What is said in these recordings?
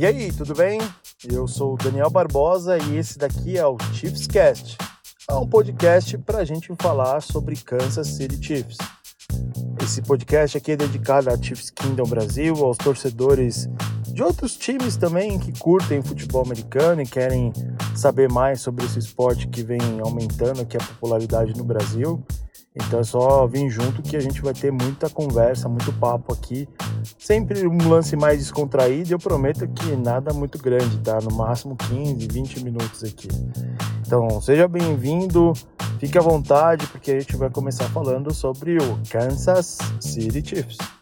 E aí, tudo bem? Eu sou o Daniel Barbosa e esse daqui é o Chiefs Cast. É um podcast para a gente falar sobre Kansas City Chiefs. Esse podcast aqui é dedicado a Chiefs Kingdom Brasil, aos torcedores de outros times também que curtem futebol americano e querem saber mais sobre esse esporte que vem aumentando aqui a popularidade no Brasil. Então é só vir junto que a gente vai ter muita conversa, muito papo aqui. Sempre um lance mais descontraído e eu prometo que nada muito grande, tá? No máximo 15, 20 minutos aqui. Então seja bem-vindo, fique à vontade, porque a gente vai começar falando sobre o Kansas City Chiefs.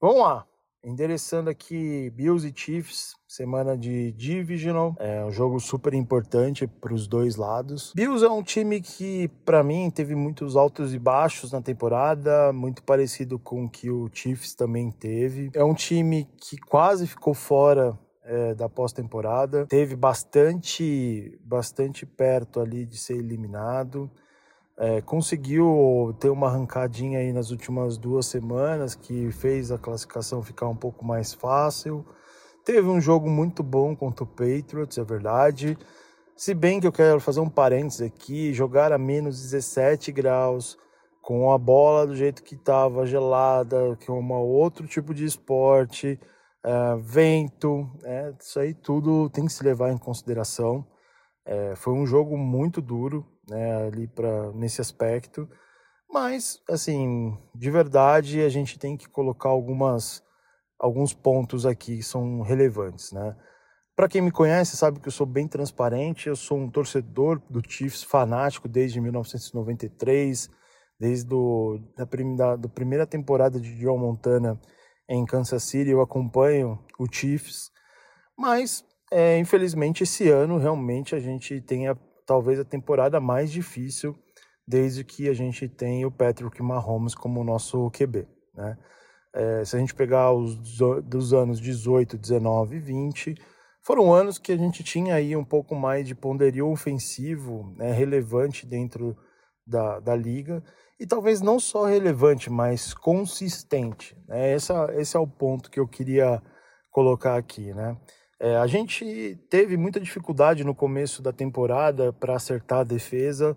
Vamos lá. Endereçando aqui Bills e Chiefs, semana de Divisional, é um jogo super importante para os dois lados. Bills é um time que, para mim, teve muitos altos e baixos na temporada, muito parecido com o que o Chiefs também teve. É um time que quase ficou fora é, da pós-temporada, teve bastante, bastante perto ali de ser eliminado. É, conseguiu ter uma arrancadinha aí nas últimas duas semanas que fez a classificação ficar um pouco mais fácil. Teve um jogo muito bom contra o Patriots, é verdade. Se bem que eu quero fazer um parênteses aqui, jogar a menos 17 graus, com a bola do jeito que estava gelada, que é um outro tipo de esporte, é, vento, é, isso aí tudo tem que se levar em consideração. É, foi um jogo muito duro, né, ali para nesse aspecto. Mas, assim, de verdade, a gente tem que colocar algumas alguns pontos aqui que são relevantes, né? Para quem me conhece, sabe que eu sou bem transparente, eu sou um torcedor do Chiefs fanático desde 1993, desde do, da, da, da primeira temporada de Joe Montana em Kansas City, eu acompanho o Chiefs, mas é, infelizmente esse ano realmente a gente tem a talvez a temporada mais difícil desde que a gente tem o Patrick Mahomes como nosso QB, né? É, se a gente pegar os dos anos 18, 19 e 20, foram anos que a gente tinha aí um pouco mais de ponderio ofensivo, né, relevante dentro da, da liga, e talvez não só relevante, mas consistente. Né? Essa, esse é o ponto que eu queria colocar aqui, né? É, a gente teve muita dificuldade no começo da temporada para acertar a defesa.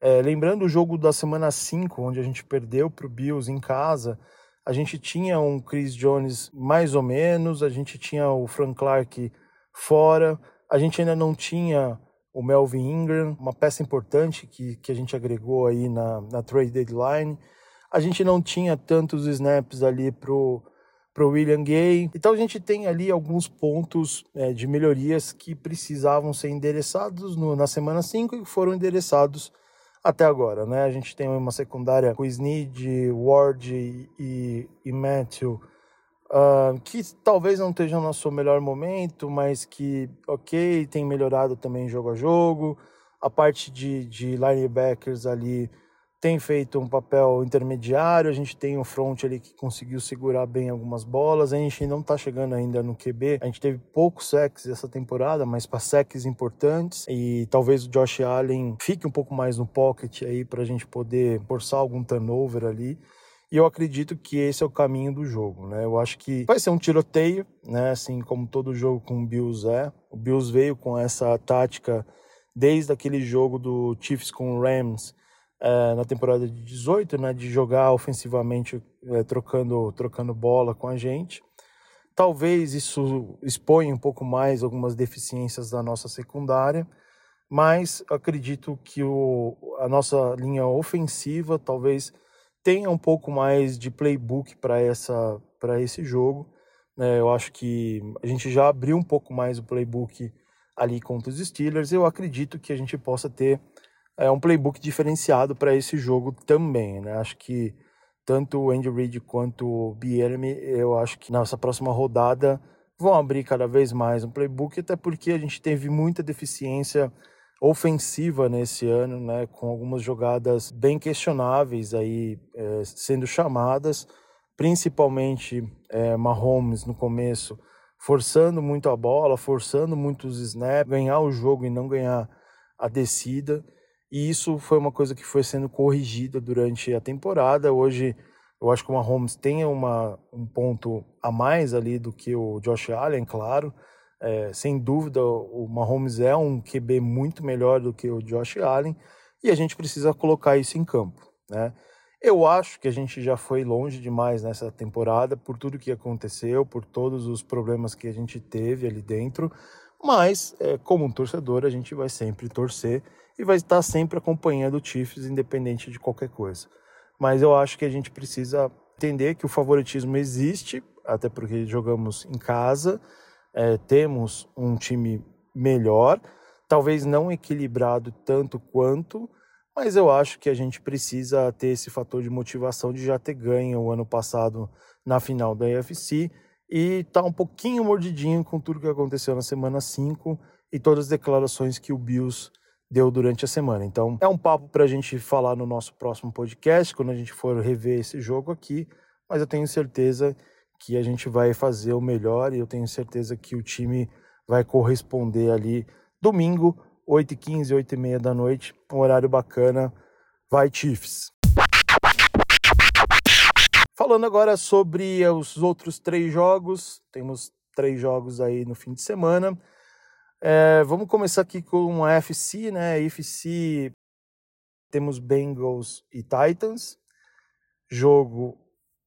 É, lembrando o jogo da semana 5, onde a gente perdeu para o Bills em casa, a gente tinha um Chris Jones mais ou menos, a gente tinha o Frank Clark fora, a gente ainda não tinha o Melvin Ingram, uma peça importante que, que a gente agregou aí na, na trade deadline. A gente não tinha tantos snaps ali pro para o William Gay. Então a gente tem ali alguns pontos é, de melhorias que precisavam ser endereçados no, na semana 5 e foram endereçados até agora. Né? A gente tem uma secundária com Snead, Ward e, e Matthew, uh, que talvez não esteja no nosso melhor momento, mas que, ok, tem melhorado também jogo a jogo. A parte de, de linebackers ali tem feito um papel intermediário, a gente tem um front ali que conseguiu segurar bem algumas bolas, a gente não está chegando ainda no QB, a gente teve poucos sacks essa temporada, mas sacks importantes, e talvez o Josh Allen fique um pouco mais no pocket aí para a gente poder forçar algum turnover ali, e eu acredito que esse é o caminho do jogo, né? Eu acho que vai ser um tiroteio, né? Assim como todo jogo com o Bills é. O Bills veio com essa tática desde aquele jogo do Chiefs com o Rams, é, na temporada de 18, né, de jogar ofensivamente, é, trocando, trocando bola com a gente. Talvez isso exponha um pouco mais algumas deficiências da nossa secundária, mas acredito que o, a nossa linha ofensiva talvez tenha um pouco mais de playbook para essa para esse jogo. É, eu acho que a gente já abriu um pouco mais o playbook ali contra os Steelers. Eu acredito que a gente possa ter é um playbook diferenciado para esse jogo também, né? Acho que tanto o Andy Reid quanto o Bielmi, eu acho que nessa próxima rodada vão abrir cada vez mais um playbook, até porque a gente teve muita deficiência ofensiva nesse ano, né, com algumas jogadas bem questionáveis aí é, sendo chamadas, principalmente é, Mahomes no começo forçando muito a bola, forçando muitos snaps, ganhar o jogo e não ganhar a descida. E isso foi uma coisa que foi sendo corrigida durante a temporada. Hoje, eu acho que o Mahomes tem uma, um ponto a mais ali do que o Josh Allen, claro. É, sem dúvida, o Mahomes é um QB muito melhor do que o Josh Allen e a gente precisa colocar isso em campo, né? Eu acho que a gente já foi longe demais nessa temporada por tudo que aconteceu, por todos os problemas que a gente teve ali dentro. Mas, é, como um torcedor, a gente vai sempre torcer e vai estar sempre acompanhando o Chiefs, independente de qualquer coisa. Mas eu acho que a gente precisa entender que o favoritismo existe, até porque jogamos em casa, é, temos um time melhor, talvez não equilibrado tanto quanto, mas eu acho que a gente precisa ter esse fator de motivação de já ter ganho o ano passado na final da UFC e tá um pouquinho mordidinho com tudo que aconteceu na semana 5 e todas as declarações que o Bills deu durante a semana. Então, é um papo para a gente falar no nosso próximo podcast, quando a gente for rever esse jogo aqui, mas eu tenho certeza que a gente vai fazer o melhor e eu tenho certeza que o time vai corresponder ali domingo 8h15, 8h30 da noite, um horário bacana. Vai, Chiefs! Falando agora sobre os outros três jogos, temos três jogos aí no fim de semana. É, vamos começar aqui com a FC, né? FC temos Bengals e Titans. Jogo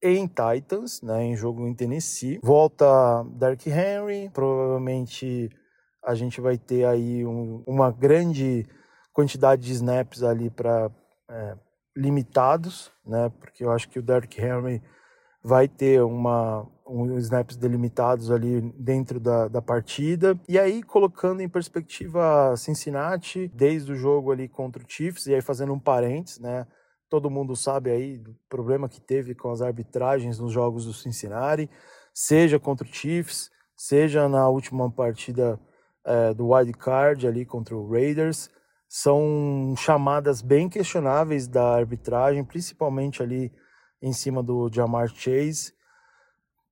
em Titans, né? Em jogo em Tennessee. Volta Dark Henry, provavelmente a gente vai ter aí um, uma grande quantidade de snaps ali para é, limitados, né? Porque eu acho que o Derrick Henry vai ter uma um snaps delimitados ali dentro da, da partida. E aí, colocando em perspectiva Cincinnati, desde o jogo ali contra o Chiefs, e aí fazendo um parênteses, né? Todo mundo sabe aí do problema que teve com as arbitragens nos jogos do Cincinnati, seja contra o Chiefs, seja na última partida é, do wild card ali contra o Raiders são chamadas bem questionáveis da arbitragem, principalmente ali em cima do Jamar Chase,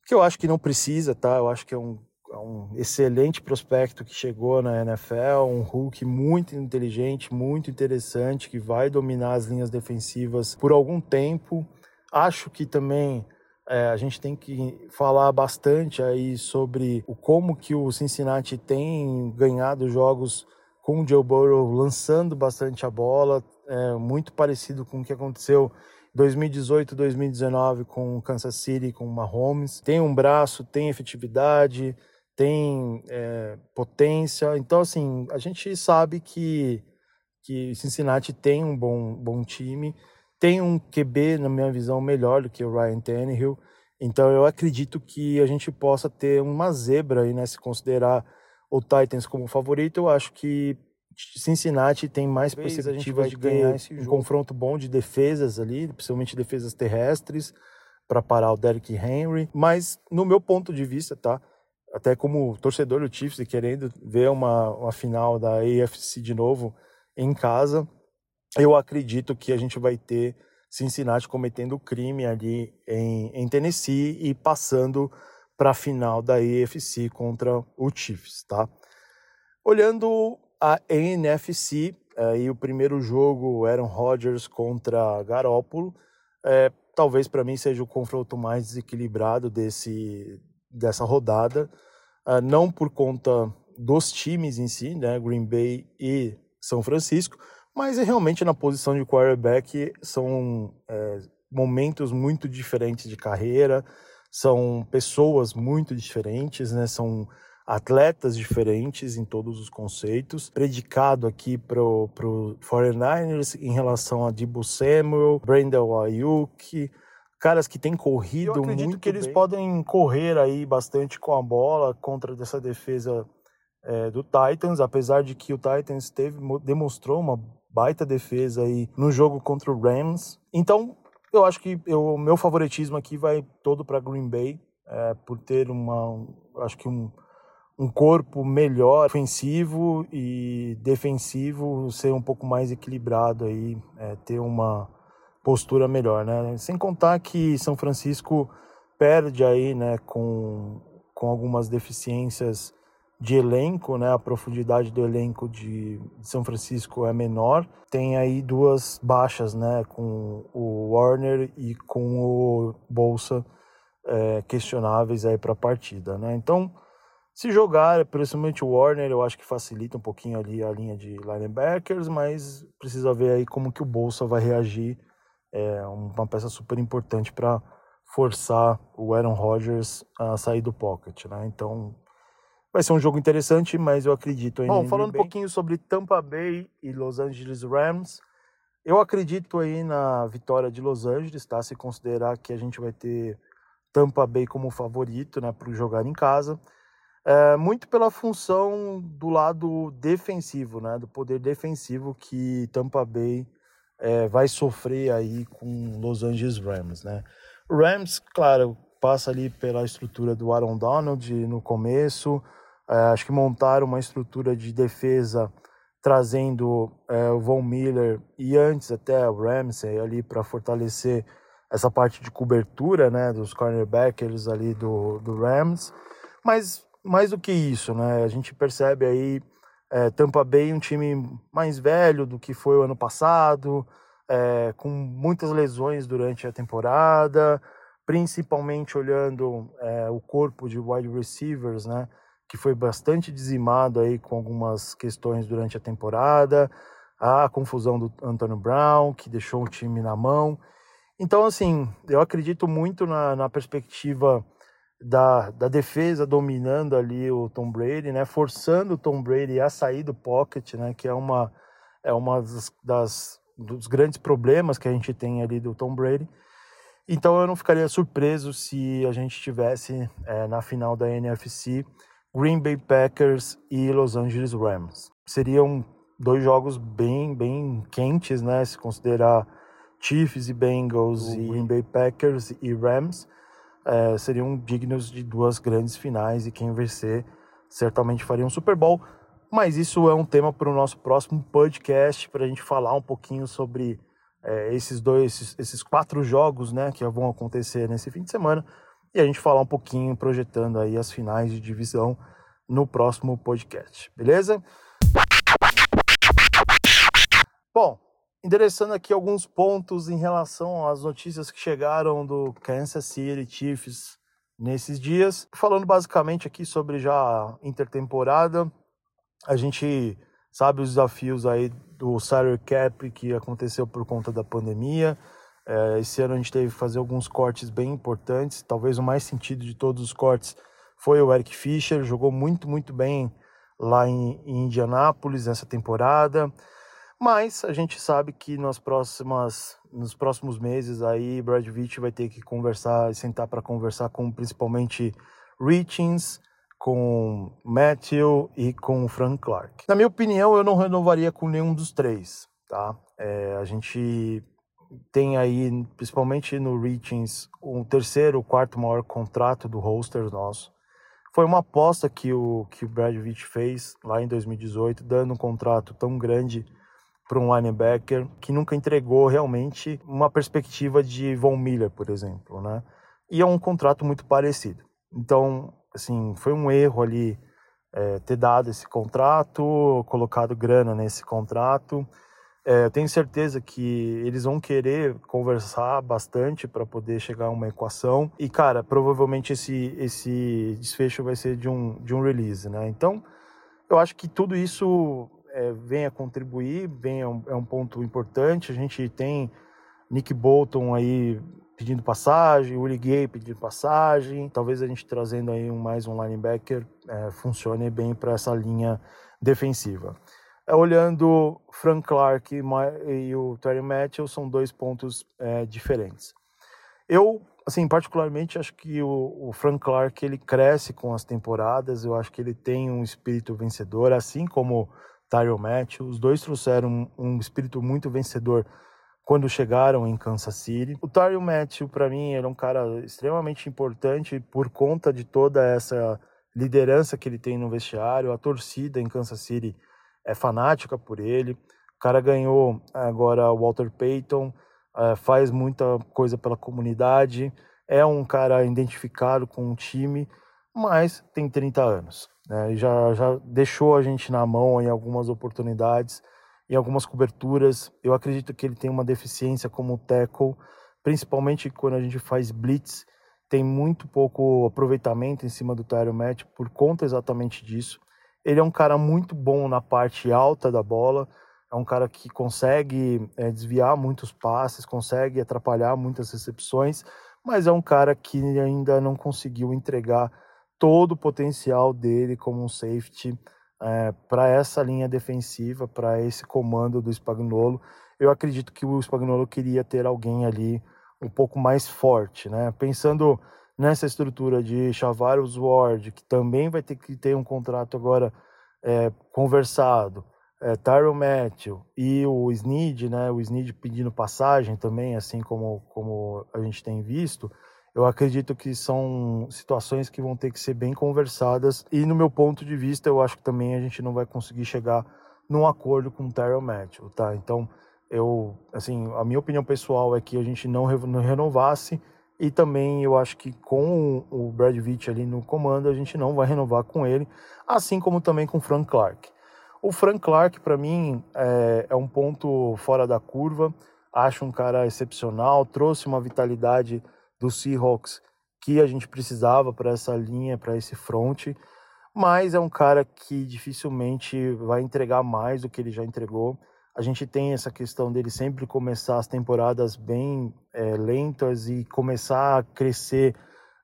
que eu acho que não precisa, tá? Eu acho que é um, é um excelente prospecto que chegou na NFL, um Hulk muito inteligente, muito interessante, que vai dominar as linhas defensivas por algum tempo. Acho que também é, a gente tem que falar bastante aí sobre o como que o Cincinnati tem ganhado jogos com o Joe Burrow lançando bastante a bola, é, muito parecido com o que aconteceu 2018, 2019 com o Kansas City, com o Mahomes. Tem um braço, tem efetividade, tem é, potência. Então, assim, a gente sabe que, que Cincinnati tem um bom, bom time tem um QB, na minha visão, melhor do que o Ryan Tannehill. Então eu acredito que a gente possa ter uma zebra aí, né? Se considerar o Titans como favorito, eu acho que Cincinnati tem mais perspectivas de ganhar esse um jogo. confronto bom de defesas ali, principalmente defesas terrestres, para parar o Derrick Henry. Mas, no meu ponto de vista, tá? Até como torcedor do Chiefs e querendo ver uma, uma final da AFC de novo em casa, eu acredito que a gente vai ter Cincinnati cometendo crime ali em, em Tennessee e passando para a final da AFC contra o Chiefs, tá? Olhando a NFC, aí o primeiro jogo, Aaron Rodgers contra Garópolo, é, talvez para mim seja o confronto mais desequilibrado desse, dessa rodada, uh, não por conta dos times em si, né, Green Bay e São Francisco, mas é realmente na posição de quarterback são é, momentos muito diferentes de carreira, são pessoas muito diferentes, né? São atletas diferentes em todos os conceitos. Predicado aqui para o 49ers em relação a Debo Samuel, Brandon Ayuk, caras que têm corrido Eu acredito muito que eles bem. podem correr aí bastante com a bola contra dessa defesa é, do Titans, apesar de que o Titans teve, demonstrou uma baita defesa aí no jogo contra o Rams. Então, eu acho que o meu favoritismo aqui vai todo para Green Bay, é, por ter uma, acho que um, um corpo melhor, ofensivo e defensivo, ser um pouco mais equilibrado aí, é, ter uma postura melhor, né? Sem contar que São Francisco perde aí, né, com com algumas deficiências de elenco, né? A profundidade do elenco de, São Francisco é menor. Tem aí duas baixas, né? Com o Warner e com o Bolsa é, questionáveis aí para a partida, né? Então, se jogar, principalmente o Warner, eu acho que facilita um pouquinho ali a linha de linebackers, mas precisa ver aí como que o Bolsa vai reagir. É uma peça super importante para forçar o Aaron Rodgers a sair do pocket, né? Então, Vai ser um jogo interessante, mas eu acredito ainda. Bom, falando um pouquinho sobre Tampa Bay e Los Angeles Rams, eu acredito aí na vitória de Los Angeles, tá? Se considerar que a gente vai ter Tampa Bay como favorito, né, para jogar em casa. É, muito pela função do lado defensivo, né, do poder defensivo que Tampa Bay é, vai sofrer aí com Los Angeles Rams, né. Rams, claro, passa ali pela estrutura do Aaron Donald no começo, acho que montaram uma estrutura de defesa trazendo é, o Von Miller e antes até o Ramsey ali para fortalecer essa parte de cobertura né, dos cornerbacks ali do, do Rams. Mas mais do que isso, né, a gente percebe aí é, Tampa Bay um time mais velho do que foi o ano passado, é, com muitas lesões durante a temporada, principalmente olhando é, o corpo de wide receivers, né? Que foi bastante dizimado aí com algumas questões durante a temporada, a confusão do Antônio Brown, que deixou o time na mão. Então, assim, eu acredito muito na, na perspectiva da, da defesa dominando ali o Tom Brady, né, forçando o Tom Brady a sair do pocket, né, que é uma, é uma das, das dos grandes problemas que a gente tem ali do Tom Brady. Então eu não ficaria surpreso se a gente tivesse é, na final da NFC Green Bay Packers e Los Angeles Rams. Seriam dois jogos bem, bem quentes, né? Se considerar Chiefs e Bengals uhum. e Green Bay Packers e Rams, é, seriam dignos de duas grandes finais e quem vencer certamente faria um Super Bowl. Mas isso é um tema para o nosso próximo podcast, para a gente falar um pouquinho sobre é, esses dois, esses, esses quatro jogos, né, que vão acontecer nesse fim de semana e a gente falar um pouquinho projetando aí as finais de divisão no próximo podcast, beleza? Bom, endereçando aqui alguns pontos em relação às notícias que chegaram do Kansas City Chiefs nesses dias, falando basicamente aqui sobre já intertemporada, a gente sabe os desafios aí do salary cap que aconteceu por conta da pandemia, é, esse ano a gente teve que fazer alguns cortes bem importantes. Talvez o mais sentido de todos os cortes foi o Eric Fischer, jogou muito, muito bem lá em, em Indianápolis nessa temporada. Mas a gente sabe que nas próximas, nos próximos meses aí Brad Veach vai ter que conversar, sentar para conversar com principalmente Richings, com Matthew e com Frank Clark. Na minha opinião, eu não renovaria com nenhum dos três, tá? É, a gente tem aí, principalmente no Reachings, um terceiro, quarto maior contrato do roster nosso. Foi uma aposta que o, que o fez lá em 2018, dando um contrato tão grande para um linebacker que nunca entregou realmente uma perspectiva de Von Miller, por exemplo, né? E é um contrato muito parecido. Então, assim, foi um erro ali é, ter dado esse contrato, colocado grana nesse contrato é, eu tenho certeza que eles vão querer conversar bastante para poder chegar a uma equação. E, cara, provavelmente esse, esse desfecho vai ser de um, de um release, né? Então, eu acho que tudo isso é, vem a contribuir, vem a um, é um ponto importante. A gente tem Nick Bolton aí pedindo passagem, Willie Gay pedindo passagem. Talvez a gente trazendo aí um, mais um linebacker é, funcione bem para essa linha defensiva. É, olhando Frank Clark e o Terry Matthew são dois pontos é, diferentes. Eu, assim, particularmente acho que o, o, Frank Clark ele cresce com as temporadas. Eu acho que ele tem um espírito vencedor, assim como Tyrell Matthew. Os dois trouxeram um, um espírito muito vencedor quando chegaram em Kansas City. O Tyrell Matthew, para mim, era um cara extremamente importante por conta de toda essa liderança que ele tem no vestiário. A torcida em Kansas City é fanática por ele. O cara ganhou agora o Walter Payton, é, faz muita coisa pela comunidade, é um cara identificado com o time, mas tem 30 anos. Né? Já, já deixou a gente na mão em algumas oportunidades, em algumas coberturas. Eu acredito que ele tem uma deficiência como tackle, principalmente quando a gente faz blitz, tem muito pouco aproveitamento em cima do Tyron Match por conta exatamente disso. Ele é um cara muito bom na parte alta da bola, é um cara que consegue é, desviar muitos passes, consegue atrapalhar muitas recepções, mas é um cara que ainda não conseguiu entregar todo o potencial dele como um safety é, para essa linha defensiva, para esse comando do Spagnolo. Eu acredito que o Spagnolo queria ter alguém ali um pouco mais forte, né? Pensando nessa estrutura de Chavarius Ward, que também vai ter que ter um contrato agora é, conversado, é, Tyron Matthew e o Snead, né? O Snead pedindo passagem também, assim como, como a gente tem visto. Eu acredito que são situações que vão ter que ser bem conversadas e no meu ponto de vista eu acho que também a gente não vai conseguir chegar num acordo com o Tyron Matthew, tá? Então eu, assim, a minha opinião pessoal é que a gente não, não renovasse e também eu acho que com o Brad Pitt ali no comando a gente não vai renovar com ele, assim como também com o Frank Clark. O Frank Clark para mim é, é um ponto fora da curva, acho um cara excepcional, trouxe uma vitalidade do Seahawks que a gente precisava para essa linha, para esse front, mas é um cara que dificilmente vai entregar mais do que ele já entregou. A gente tem essa questão dele sempre começar as temporadas bem é, lentas e começar a crescer,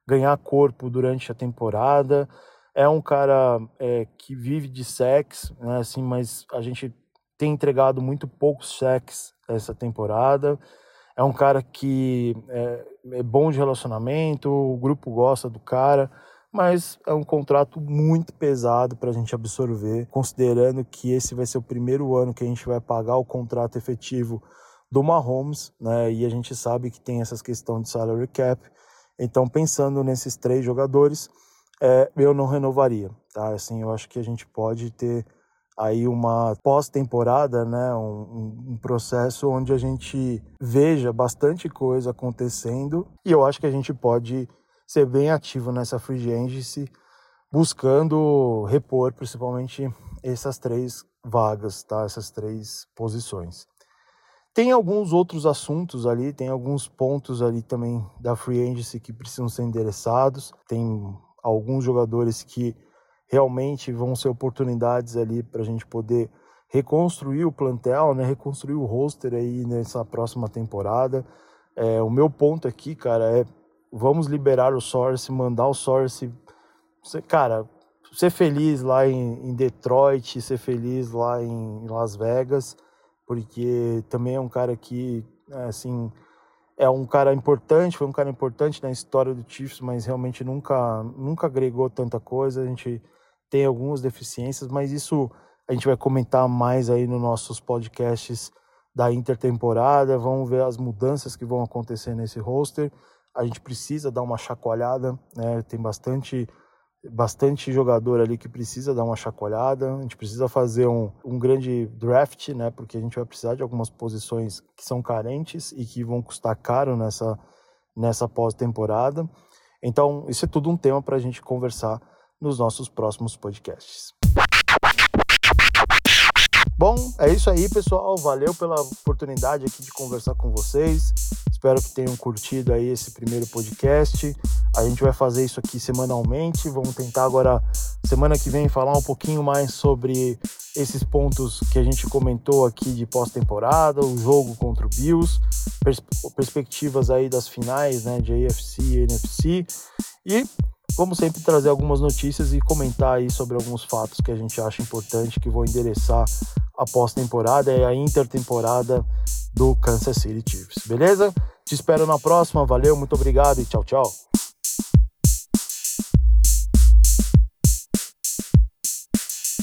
ganhar corpo durante a temporada. É um cara é, que vive de sex, né, assim, mas a gente tem entregado muito poucos sex essa temporada. É um cara que é, é bom de relacionamento, o grupo gosta do cara mas é um contrato muito pesado para a gente absorver, considerando que esse vai ser o primeiro ano que a gente vai pagar o contrato efetivo do Mahomes, né? E a gente sabe que tem essas questões de salary cap. Então, pensando nesses três jogadores, é, eu não renovaria, tá? Assim, eu acho que a gente pode ter aí uma pós-temporada, né, um, um, processo onde a gente veja bastante coisa acontecendo e eu acho que a gente pode ser bem ativo nessa free agency, buscando repor principalmente essas três vagas, tá? Essas três posições. Tem alguns outros assuntos ali, tem alguns pontos ali também da free agency que precisam ser endereçados. Tem alguns jogadores que realmente vão ser oportunidades ali para a gente poder reconstruir o plantel, né? Reconstruir o roster aí nessa próxima temporada. É, o meu ponto aqui, cara, é vamos liberar o Source, mandar o Source, cara, ser feliz lá em, em Detroit, ser feliz lá em, Las Vegas, porque também é um cara que, é, assim, é um cara importante, foi um cara importante na história do Chiefs, mas realmente nunca, nunca agregou tanta coisa. A gente tem algumas deficiências, mas isso a gente vai comentar mais aí nos nossos podcasts da intertemporada. Vamos ver as mudanças que vão acontecer nesse roster a gente precisa dar uma chacoalhada, né? Tem bastante bastante jogador ali que precisa dar uma chacoalhada. A gente precisa fazer um, um grande draft, né? Porque a gente vai precisar de algumas posições que são carentes e que vão custar caro nessa, nessa pós-temporada. Então, isso é tudo um tema para a gente conversar nos nossos próximos podcasts. Bom, é isso aí, pessoal. Valeu pela oportunidade aqui de conversar com vocês. Espero que tenham curtido aí esse primeiro podcast. A gente vai fazer isso aqui semanalmente. Vamos tentar agora, semana que vem, falar um pouquinho mais sobre esses pontos que a gente comentou aqui de pós-temporada, o jogo contra o Bills, pers perspectivas aí das finais, né, de AFC e NFC. E vamos sempre trazer algumas notícias e comentar aí sobre alguns fatos que a gente acha importante que vão endereçar a pós-temporada e a intertemporada do Kansas City Chiefs, beleza? Te espero na próxima, valeu, muito obrigado e tchau, tchau.